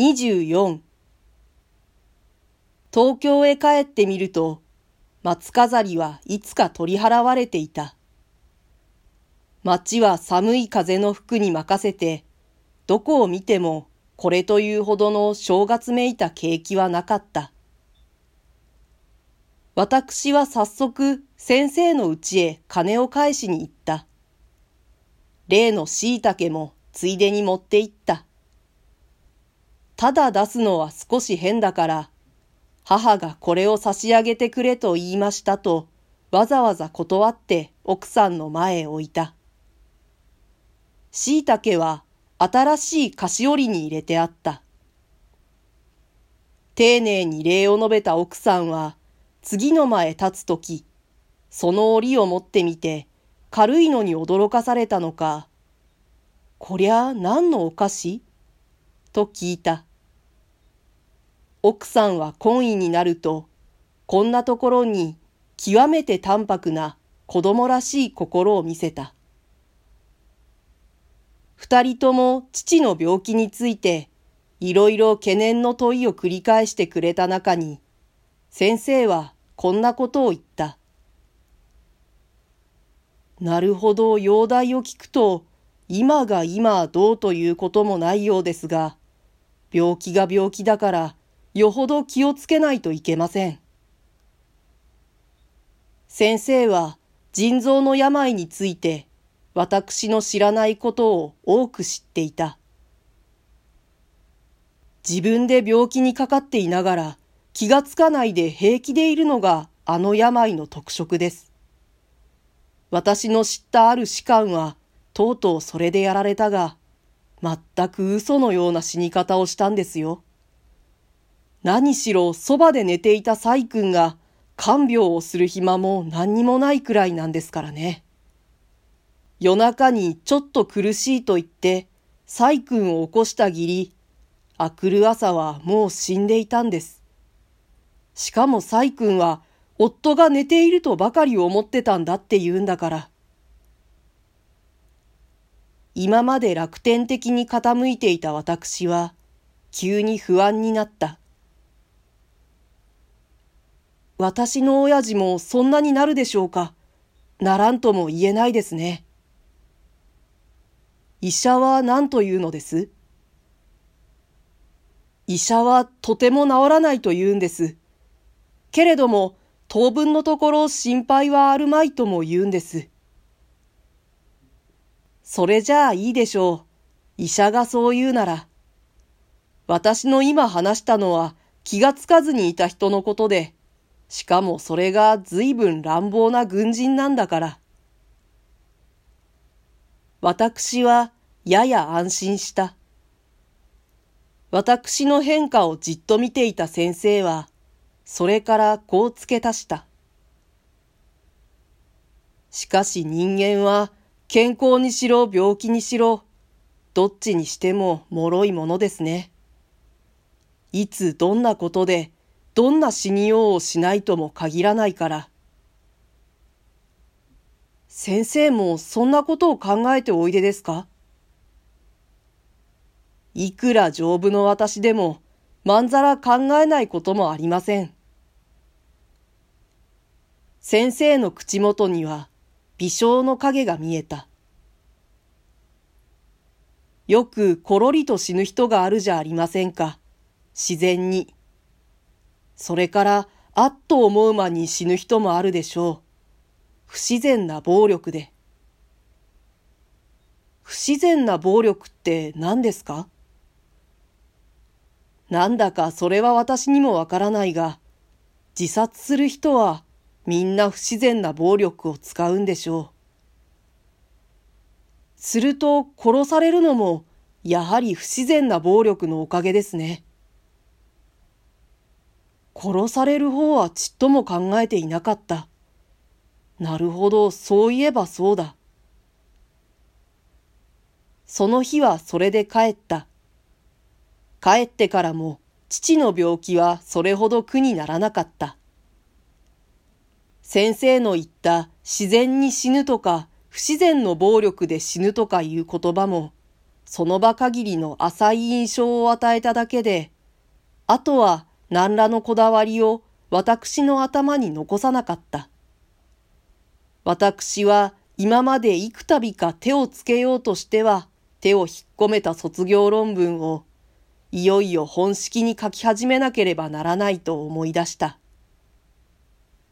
24東京へ帰ってみると、松飾りはいつか取り払われていた。街は寒い風の服に任せて、どこを見てもこれというほどの正月めいた景気はなかった。私は早速先生の家へ金を返しに行った。例の椎茸もついでに持って行った。ただ出すのは少し変だから、母がこれを差し上げてくれと言いましたと、わざわざ断って奥さんの前へ置いた。椎茸は新しい菓子折りに入れてあった。丁寧に礼を述べた奥さんは、次の間へ立つとき、その折を持ってみて、軽いのに驚かされたのか、こりゃ何のお菓子？と聞いた。奥さんは懇意になると、こんなところに極めて淡白な子供らしい心を見せた。二人とも父の病気について、いろいろ懸念の問いを繰り返してくれた中に、先生はこんなことを言った。なるほど、容体を聞くと、今が今どうということもないようですが、病気が病気だから、よほど気をつけないといけません。先生は腎臓の病について私の知らないことを多く知っていた。自分で病気にかかっていながら気がつかないで平気でいるのがあの病の特色です。私の知ったある士官はとうとうそれでやられたが、全く嘘のような死に方をしたんですよ。何しろそばで寝ていた細君が看病をする暇も何にもないくらいなんですからね。夜中にちょっと苦しいと言って、細君を起こしたぎり、あくる朝はもう死んでいたんです。しかも細君は、夫が寝ているとばかり思ってたんだって言うんだから。今まで楽天的に傾いていた私は、急に不安になった。私の親父もそんなになるでしょうか。ならんとも言えないですね。医者は何というのです？医者はとても治らないと言うんです。けれども、当分のところ心配はあるまいとも言うんです。それじゃあいいでしょう。医者がそう言うなら。私の今話したのは気がつかずにいた人のことで、しかもそれが随分乱暴な軍人なんだから。私はやや安心した。私の変化をじっと見ていた先生は、それからこう付け足した。しかし人間は健康にしろ病気にしろ、どっちにしても脆いものですね。いつどんなことでどんな死にようをしないとも限らないから。先生もそんなことを考えておいでですか？いくら丈夫の私でも、まんざら考えないこともありません。先生の口元には、微笑の影が見えた。よくころりと死ぬ人があるじゃありませんか。自然に。それから、あっと思う間に死ぬ人もあるでしょう。不自然な暴力で。不自然な暴力って何ですか？なんだかそれは私にもわからないが、自殺する人はみんな不自然な暴力を使うんでしょう。すると殺されるのもやはり不自然な暴力のおかげですね。殺される方はちっとも考えていなかった。なるほど、そういえばそうだ。その日はそれで帰った。帰ってからも父の病気はそれほど苦にならなかった。先生の言った自然に死ぬとか不自然の暴力で死ぬとかいう言葉もその場限りの浅い印象を与えただけで、あとは何らのこだわりを私の頭に残さなかった。私は今まで幾度か手をつけようとしては手を引っ込めた卒業論文をいよいよ本式に書き始めなければならないと思い出した。